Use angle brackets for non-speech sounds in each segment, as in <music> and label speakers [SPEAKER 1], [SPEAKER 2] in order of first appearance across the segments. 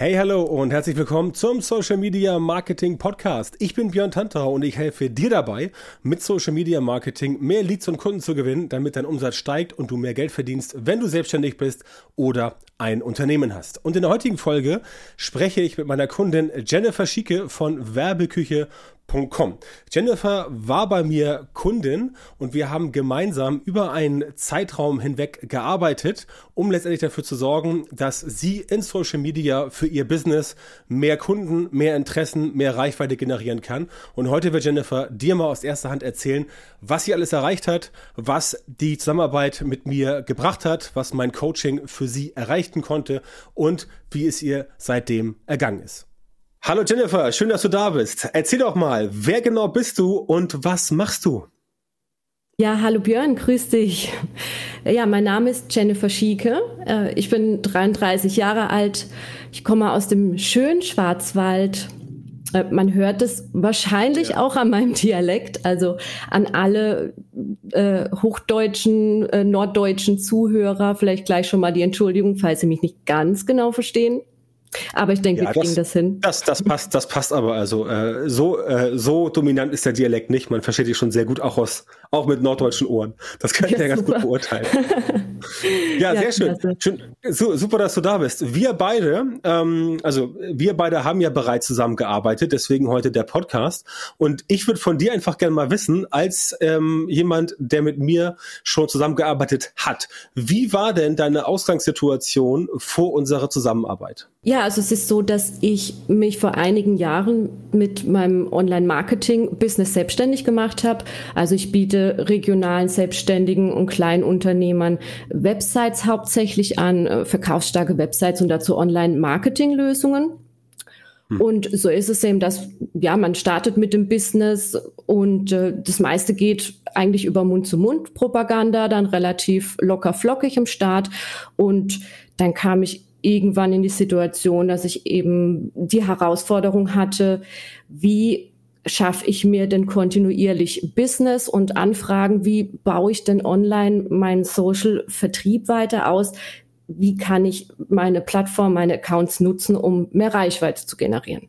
[SPEAKER 1] Hey, hallo und herzlich willkommen zum Social Media Marketing Podcast. Ich bin Björn Tanterau und ich helfe dir dabei, mit Social Media Marketing mehr Leads und Kunden zu gewinnen, damit dein Umsatz steigt und du mehr Geld verdienst, wenn du selbstständig bist oder ein Unternehmen hast. Und in der heutigen Folge spreche ich mit meiner Kundin Jennifer Schieke von Werbeküche Com. Jennifer war bei mir Kundin und wir haben gemeinsam über einen Zeitraum hinweg gearbeitet, um letztendlich dafür zu sorgen, dass sie in Social Media für ihr Business mehr Kunden, mehr Interessen, mehr Reichweite generieren kann. Und heute wird Jennifer dir mal aus erster Hand erzählen, was sie alles erreicht hat, was die Zusammenarbeit mit mir gebracht hat, was mein Coaching für sie erreichen konnte und wie es ihr seitdem ergangen ist. Hallo Jennifer, schön, dass du da bist. Erzähl doch mal, wer genau bist du und was machst du?
[SPEAKER 2] Ja, hallo Björn, grüß dich. Ja, mein Name ist Jennifer Schieke. Äh, ich bin 33 Jahre alt. Ich komme aus dem schönen Schwarzwald. Äh, man hört es wahrscheinlich ja. auch an meinem Dialekt, also an alle äh, hochdeutschen, äh, norddeutschen Zuhörer vielleicht gleich schon mal die Entschuldigung, falls Sie mich nicht ganz genau verstehen. Aber ich denke, ja, wir kriegen das, das, hin.
[SPEAKER 1] Das, das passt, das passt aber. Also äh, so, äh, so dominant ist der Dialekt nicht. Man versteht dich schon sehr gut, auch aus, auch mit norddeutschen Ohren. Das kann ich ja, ja ganz gut beurteilen. <laughs> ja, ja, sehr schön. schön so, super, dass du da bist. Wir beide, ähm, also wir beide haben ja bereits zusammengearbeitet, deswegen heute der Podcast. Und ich würde von dir einfach gerne mal wissen, als ähm, jemand, der mit mir schon zusammengearbeitet hat, wie war denn deine Ausgangssituation vor unserer Zusammenarbeit?
[SPEAKER 2] Ja, also es ist so, dass ich mich vor einigen Jahren mit meinem Online-Marketing-Business selbstständig gemacht habe. Also ich biete regionalen Selbstständigen und Kleinunternehmern Websites hauptsächlich an, äh, verkaufsstarke Websites und dazu Online-Marketing-Lösungen. Hm. Und so ist es eben, dass ja man startet mit dem Business und äh, das meiste geht eigentlich über Mund-zu-Mund-Propaganda, dann relativ locker flockig im Start und dann kam ich irgendwann in die Situation, dass ich eben die Herausforderung hatte, wie schaffe ich mir denn kontinuierlich Business und Anfragen, wie baue ich denn online meinen Social Vertrieb weiter aus, wie kann ich meine Plattform, meine Accounts nutzen, um mehr Reichweite zu generieren.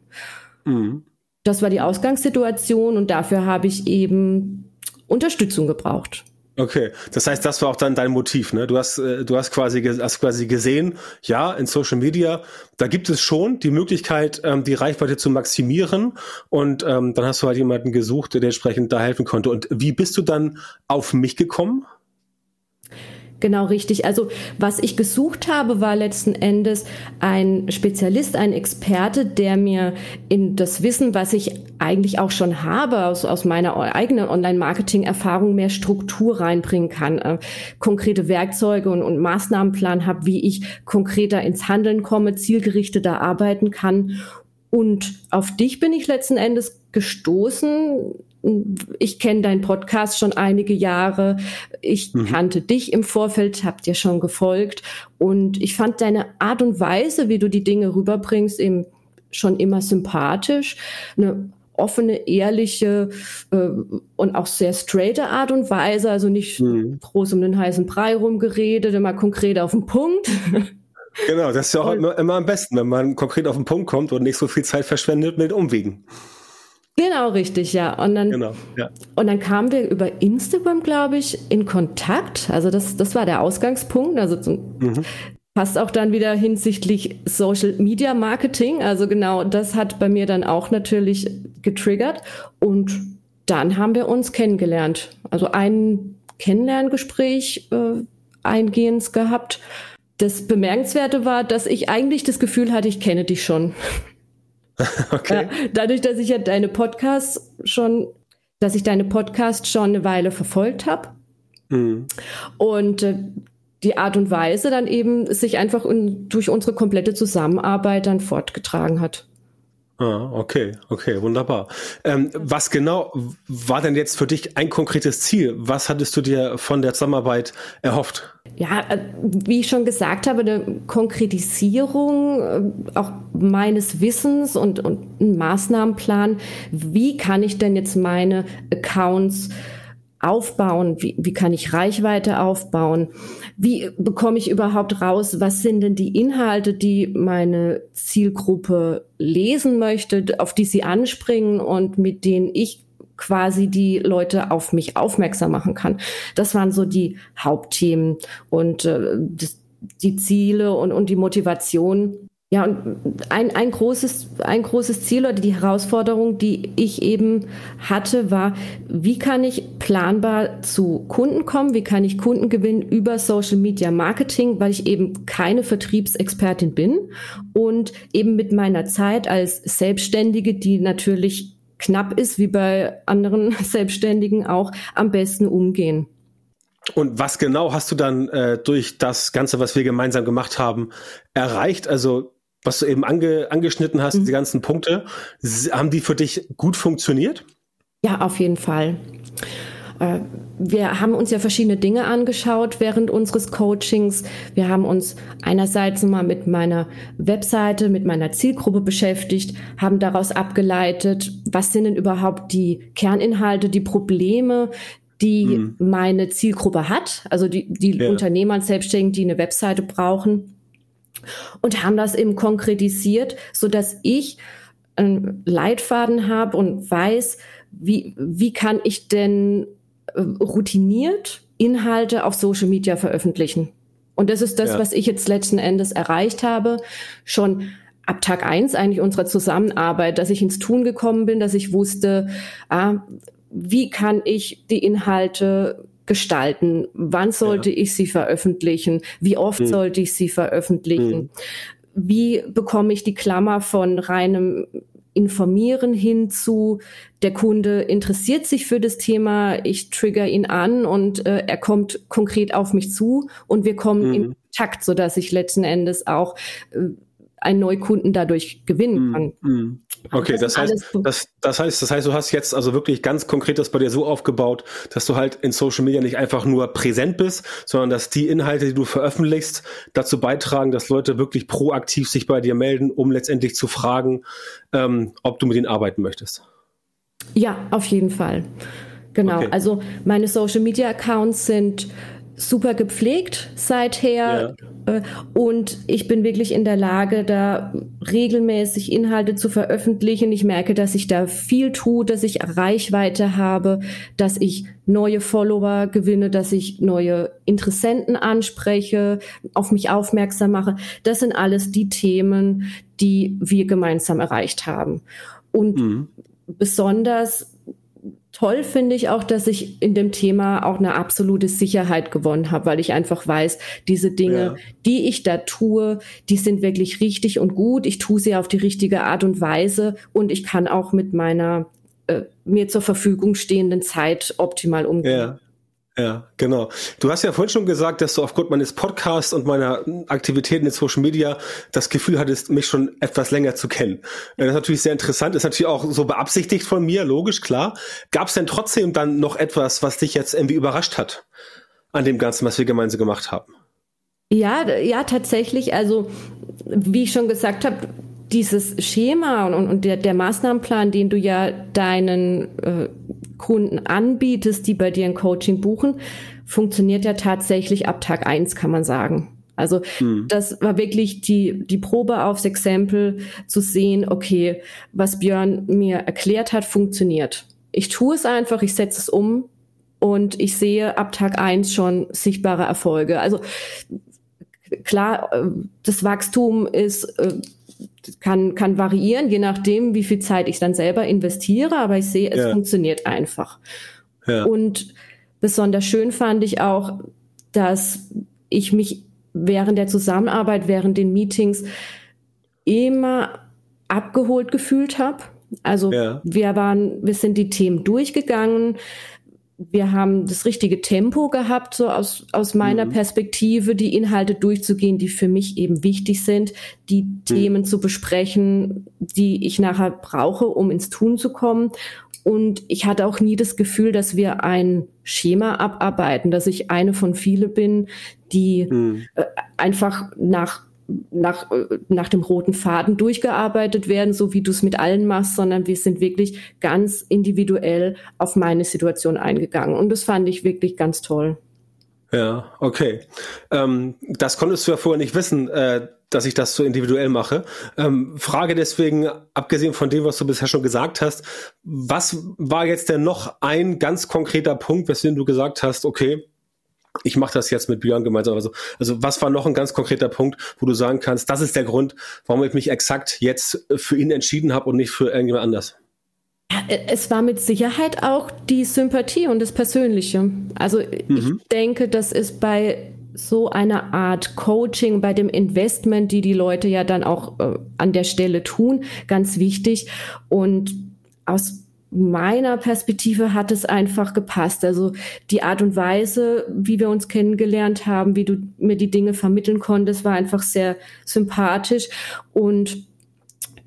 [SPEAKER 2] Mhm. Das war die Ausgangssituation und dafür habe ich eben Unterstützung gebraucht.
[SPEAKER 1] Okay, das heißt, das war auch dann dein Motiv, ne? Du hast, äh, du hast quasi, hast quasi gesehen, ja, in Social Media, da gibt es schon die Möglichkeit, ähm, die Reichweite zu maximieren. Und ähm, dann hast du halt jemanden gesucht, der entsprechend da helfen konnte. Und wie bist du dann auf mich gekommen?
[SPEAKER 2] Genau richtig. Also was ich gesucht habe, war letzten Endes ein Spezialist, ein Experte, der mir in das Wissen, was ich eigentlich auch schon habe, aus, aus meiner eigenen Online-Marketing-Erfahrung mehr Struktur reinbringen kann, äh, konkrete Werkzeuge und, und Maßnahmenplan habe, wie ich konkreter ins Handeln komme, zielgerichteter arbeiten kann. Und auf dich bin ich letzten Endes gestoßen ich kenne deinen Podcast schon einige Jahre. Ich mhm. kannte dich im Vorfeld, hab dir schon gefolgt. Und ich fand deine Art und Weise, wie du die Dinge rüberbringst, eben schon immer sympathisch. Eine offene, ehrliche äh, und auch sehr straighte Art und Weise. Also nicht mhm. groß um den heißen Brei rumgeredet, immer konkret auf den Punkt. <laughs>
[SPEAKER 1] Genau, das ist ja auch immer, immer am besten, wenn man konkret auf den Punkt kommt und nicht so viel Zeit verschwendet mit Umwegen.
[SPEAKER 2] Genau, richtig, ja. Und dann, genau, ja. Und dann kamen wir über Instagram, glaube ich, in Kontakt. Also das, das war der Ausgangspunkt. Also zum, mhm. passt auch dann wieder hinsichtlich Social Media Marketing. Also genau, das hat bei mir dann auch natürlich getriggert. Und dann haben wir uns kennengelernt. Also ein Kennenlerngespräch äh, eingehend gehabt. Das Bemerkenswerte war, dass ich eigentlich das Gefühl hatte, ich kenne dich schon. <laughs> okay. Ja, dadurch, dass ich ja deine Podcasts schon, dass ich deine Podcasts schon eine Weile verfolgt habe. Mhm. Und äh, die Art und Weise dann eben sich einfach durch unsere komplette Zusammenarbeit dann fortgetragen hat.
[SPEAKER 1] Ah, okay, okay, wunderbar. Ähm, was genau war denn jetzt für dich ein konkretes Ziel? Was hattest du dir von der Zusammenarbeit erhofft?
[SPEAKER 2] Ja, äh, wie ich schon gesagt habe, eine Konkretisierung äh, auch meines Wissens und, und ein Maßnahmenplan. Wie kann ich denn jetzt meine Accounts aufbauen? Wie, wie kann ich Reichweite aufbauen? Wie bekomme ich überhaupt raus, was sind denn die Inhalte, die meine Zielgruppe lesen möchte, auf die sie anspringen und mit denen ich quasi die Leute auf mich aufmerksam machen kann. Das waren so die Hauptthemen und äh, das, die Ziele und, und die Motivation. Ja, und ein, ein, großes, ein großes Ziel oder die Herausforderung, die ich eben hatte, war, wie kann ich planbar zu Kunden kommen? Wie kann ich Kunden gewinnen über Social Media Marketing, weil ich eben keine Vertriebsexpertin bin und eben mit meiner Zeit als Selbstständige, die natürlich knapp ist, wie bei anderen <laughs> Selbstständigen auch, am besten umgehen.
[SPEAKER 1] Und was genau hast du dann äh, durch das Ganze, was wir gemeinsam gemacht haben, erreicht? Also was du eben ange, angeschnitten hast, mhm. die ganzen Punkte, haben die für dich gut funktioniert?
[SPEAKER 2] Ja, auf jeden Fall. Äh, wir haben uns ja verschiedene Dinge angeschaut während unseres Coachings. Wir haben uns einerseits mal mit meiner Webseite, mit meiner Zielgruppe beschäftigt, haben daraus abgeleitet, was sind denn überhaupt die Kerninhalte, die Probleme, die mhm. meine Zielgruppe hat, also die, die ja. Unternehmer und Selbstständigen, die eine Webseite brauchen. Und haben das eben konkretisiert, so dass ich einen Leitfaden habe und weiß, wie, wie kann ich denn äh, routiniert Inhalte auf Social Media veröffentlichen. Und das ist das, ja. was ich jetzt letzten Endes erreicht habe. Schon ab Tag eins eigentlich unserer Zusammenarbeit, dass ich ins Tun gekommen bin, dass ich wusste, ah, wie kann ich die Inhalte gestalten? Wann sollte ja. ich sie veröffentlichen? Wie oft hm. sollte ich sie veröffentlichen? Hm. Wie bekomme ich die Klammer von reinem informieren hinzu, der Kunde interessiert sich für das Thema, ich trigger ihn an und äh, er kommt konkret auf mich zu und wir kommen mhm. in Takt, so dass ich letzten Endes auch äh, einen Neukunden dadurch gewinnen mhm. kann. Mhm.
[SPEAKER 1] Okay, das, das heißt, das, das heißt, das heißt, du hast jetzt also wirklich ganz konkret das bei dir so aufgebaut, dass du halt in Social Media nicht einfach nur präsent bist, sondern dass die Inhalte, die du veröffentlichst, dazu beitragen, dass Leute wirklich proaktiv sich bei dir melden, um letztendlich zu fragen, ähm, ob du mit ihnen arbeiten möchtest.
[SPEAKER 2] Ja, auf jeden Fall. Genau. Okay. Also meine Social Media Accounts sind super gepflegt seither ja. Äh, und ich bin wirklich in der Lage, da regelmäßig Inhalte zu veröffentlichen. Ich merke, dass ich da viel tue, dass ich Reichweite habe, dass ich neue Follower gewinne, dass ich neue Interessenten anspreche, auf mich aufmerksam mache. Das sind alles die Themen, die wir gemeinsam erreicht haben. Und mhm. besonders toll finde ich auch, dass ich in dem Thema auch eine absolute Sicherheit gewonnen habe, weil ich einfach weiß, diese Dinge, ja. die ich da tue, die sind wirklich richtig und gut. Ich tue sie auf die richtige Art und Weise und ich kann auch mit meiner äh, mir zur Verfügung stehenden Zeit optimal umgehen.
[SPEAKER 1] Ja. Ja, genau. Du hast ja vorhin schon gesagt, dass du aufgrund meines Podcasts und meiner Aktivitäten in Social Media das Gefühl hattest, mich schon etwas länger zu kennen. Das ist natürlich sehr interessant, ist natürlich auch so beabsichtigt von mir, logisch, klar. Gab es denn trotzdem dann noch etwas, was dich jetzt irgendwie überrascht hat an dem Ganzen, was wir gemeinsam gemacht haben?
[SPEAKER 2] Ja, ja, tatsächlich. Also, wie ich schon gesagt habe, dieses Schema und, und der, der Maßnahmenplan, den du ja deinen äh, Kunden anbietest, die bei dir ein Coaching buchen, funktioniert ja tatsächlich ab Tag eins, kann man sagen. Also mhm. das war wirklich die, die Probe aufs Exempel zu sehen, okay, was Björn mir erklärt hat, funktioniert. Ich tue es einfach, ich setze es um und ich sehe ab Tag eins schon sichtbare Erfolge. Also klar, äh, das Wachstum ist äh, kann, kann variieren, je nachdem, wie viel Zeit ich dann selber investiere, aber ich sehe, es ja. funktioniert einfach. Ja. Und besonders schön fand ich auch, dass ich mich während der Zusammenarbeit, während den Meetings immer abgeholt gefühlt habe. Also ja. wir waren, wir sind die Themen durchgegangen wir haben das richtige Tempo gehabt, so aus, aus meiner mhm. Perspektive, die Inhalte durchzugehen, die für mich eben wichtig sind, die mhm. Themen zu besprechen, die ich nachher brauche, um ins Tun zu kommen. Und ich hatte auch nie das Gefühl, dass wir ein Schema abarbeiten, dass ich eine von viele bin, die mhm. äh, einfach nach nach, nach dem roten Faden durchgearbeitet werden, so wie du es mit allen machst, sondern wir sind wirklich ganz individuell auf meine Situation eingegangen. Und das fand ich wirklich ganz toll.
[SPEAKER 1] Ja, okay. Ähm, das konntest du ja vorher nicht wissen, äh, dass ich das so individuell mache. Ähm, Frage deswegen, abgesehen von dem, was du bisher schon gesagt hast, was war jetzt denn noch ein ganz konkreter Punkt, weswegen du gesagt hast, okay, ich mache das jetzt mit Björn gemeinsam. Also, also was war noch ein ganz konkreter Punkt, wo du sagen kannst, das ist der Grund, warum ich mich exakt jetzt für ihn entschieden habe und nicht für irgendjemand anders?
[SPEAKER 2] Es war mit Sicherheit auch die Sympathie und das Persönliche. Also mhm. ich denke, das ist bei so einer Art Coaching, bei dem Investment, die die Leute ja dann auch äh, an der Stelle tun, ganz wichtig. Und aus meiner Perspektive hat es einfach gepasst. Also die Art und Weise, wie wir uns kennengelernt haben, wie du mir die Dinge vermitteln konntest, war einfach sehr sympathisch und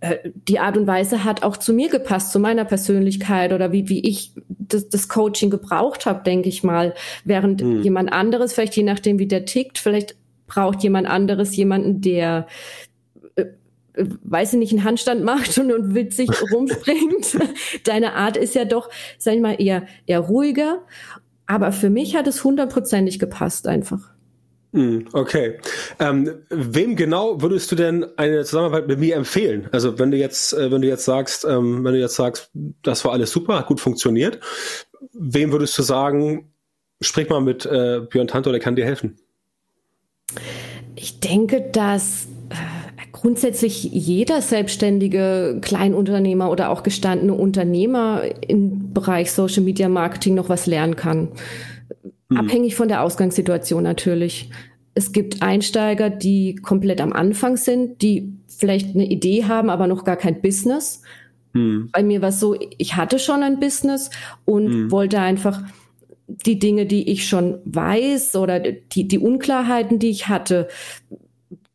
[SPEAKER 2] äh, die Art und Weise hat auch zu mir gepasst, zu meiner Persönlichkeit oder wie, wie ich das, das Coaching gebraucht habe, denke ich mal. Während mhm. jemand anderes, vielleicht je nachdem, wie der tickt, vielleicht braucht jemand anderes jemanden, der weiß ich nicht, einen Handstand macht und, und witzig <laughs> rumspringt. Deine Art ist ja doch, sag ich mal, eher, eher ruhiger. Aber für mich hat es hundertprozentig gepasst einfach.
[SPEAKER 1] Hm, okay. Ähm, wem genau würdest du denn eine Zusammenarbeit mit mir empfehlen? Also wenn du jetzt, äh, wenn du jetzt sagst, ähm, wenn du jetzt sagst, das war alles super, hat gut funktioniert, wem würdest du sagen, sprich mal mit äh, Björn Tantor, der kann dir helfen?
[SPEAKER 2] Ich denke, dass grundsätzlich jeder selbstständige Kleinunternehmer oder auch gestandene Unternehmer im Bereich Social Media Marketing noch was lernen kann. Mhm. Abhängig von der Ausgangssituation natürlich. Es gibt Einsteiger, die komplett am Anfang sind, die vielleicht eine Idee haben, aber noch gar kein Business. Mhm. Bei mir war es so, ich hatte schon ein Business und mhm. wollte einfach die Dinge, die ich schon weiß oder die, die Unklarheiten, die ich hatte,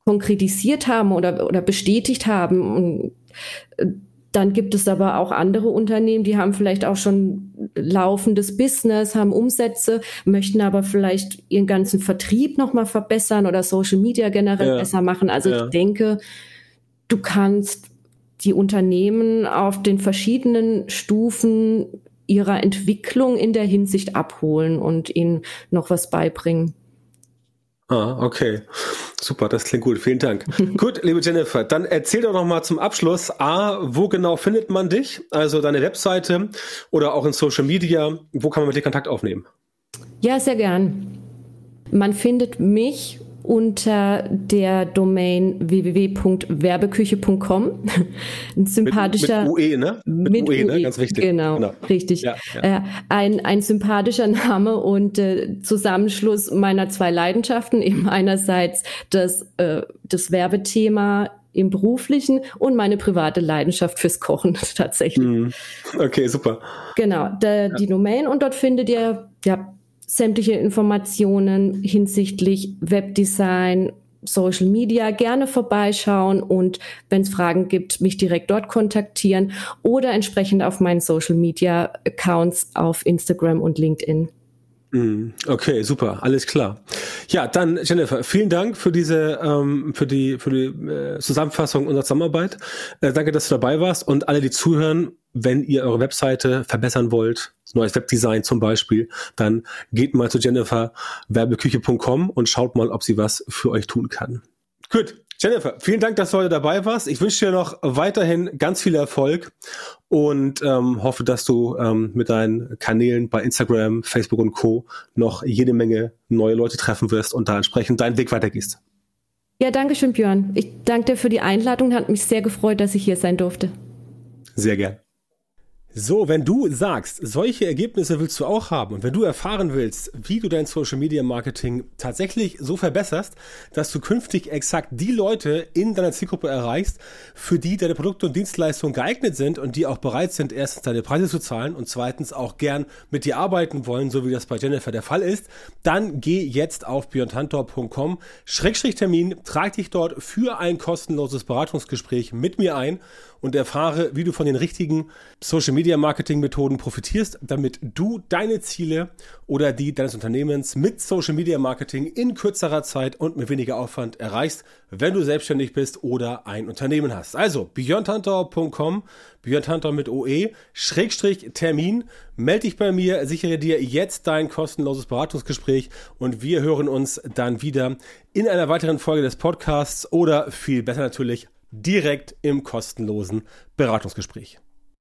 [SPEAKER 2] konkretisiert haben oder, oder bestätigt haben. Und äh, dann gibt es aber auch andere Unternehmen, die haben vielleicht auch schon laufendes Business, haben Umsätze, möchten aber vielleicht ihren ganzen Vertrieb nochmal verbessern oder Social Media generell ja. besser machen. Also ja. ich denke, du kannst die Unternehmen auf den verschiedenen Stufen ihrer Entwicklung in der Hinsicht abholen und ihnen noch was beibringen.
[SPEAKER 1] Ah, okay. Super, das klingt gut. Vielen Dank. <laughs> gut, liebe Jennifer, dann erzähl doch noch mal zum Abschluss, A, wo genau findet man dich? Also deine Webseite oder auch in Social Media. Wo kann man mit dir Kontakt aufnehmen?
[SPEAKER 2] Ja, sehr gern. Man findet mich unter der Domain www.werbeküche.com. <laughs> Ein sympathischer.
[SPEAKER 1] Mit, mit UE, ne?
[SPEAKER 2] Mit, mit UE, ne?
[SPEAKER 1] Ganz wichtig.
[SPEAKER 2] Genau, genau. richtig. Ja, ja. Äh, ein, ein sympathischer Name und äh, Zusammenschluss meiner zwei Leidenschaften. Eben einerseits das, äh, das Werbethema im beruflichen und meine private Leidenschaft fürs Kochen <laughs> tatsächlich. Mhm.
[SPEAKER 1] Okay, super.
[SPEAKER 2] Genau, der, die Domain und dort findet ihr ja sämtliche Informationen hinsichtlich Webdesign, Social Media gerne vorbeischauen und wenn es Fragen gibt, mich direkt dort kontaktieren oder entsprechend auf meinen Social Media Accounts auf Instagram und LinkedIn.
[SPEAKER 1] Mhm. Okay, super, alles klar. Ja, dann Jennifer, vielen Dank für diese, ähm, für die, für die äh, Zusammenfassung unserer Zusammenarbeit. Äh, danke, dass du dabei warst und alle, die zuhören, wenn ihr eure Webseite verbessern wollt, neues Webdesign zum Beispiel, dann geht mal zu jenniferwerbeküche.com und schaut mal, ob sie was für euch tun kann. Gut, Jennifer, vielen Dank, dass du heute dabei warst. Ich wünsche dir noch weiterhin ganz viel Erfolg und ähm, hoffe, dass du ähm, mit deinen Kanälen bei Instagram, Facebook und Co. noch jede Menge neue Leute treffen wirst und da entsprechend deinen Weg weitergehst.
[SPEAKER 2] Ja, danke schön, Björn. Ich danke dir für die Einladung. Hat mich sehr gefreut, dass ich hier sein durfte.
[SPEAKER 1] Sehr gern. So, wenn du sagst, solche Ergebnisse willst du auch haben und wenn du erfahren willst, wie du dein Social Media Marketing tatsächlich so verbesserst, dass du künftig exakt die Leute in deiner Zielgruppe erreichst, für die deine Produkte und Dienstleistungen geeignet sind und die auch bereit sind, erstens deine Preise zu zahlen und zweitens auch gern mit dir arbeiten wollen, so wie das bei Jennifer der Fall ist, dann geh jetzt auf björntantor.com, Schrägstrich Termin, trag dich dort für ein kostenloses Beratungsgespräch mit mir ein und erfahre, wie du von den richtigen Social Media Marketing Methoden profitierst, damit du deine Ziele oder die deines Unternehmens mit Social Media Marketing in kürzerer Zeit und mit weniger Aufwand erreichst, wenn du selbstständig bist oder ein Unternehmen hast. Also beyondhunter.com, beyondhunter mit OE, Schrägstrich Termin, melde dich bei mir, sichere dir jetzt dein kostenloses Beratungsgespräch und wir hören uns dann wieder in einer weiteren Folge des Podcasts oder viel besser natürlich direkt im kostenlosen Beratungsgespräch.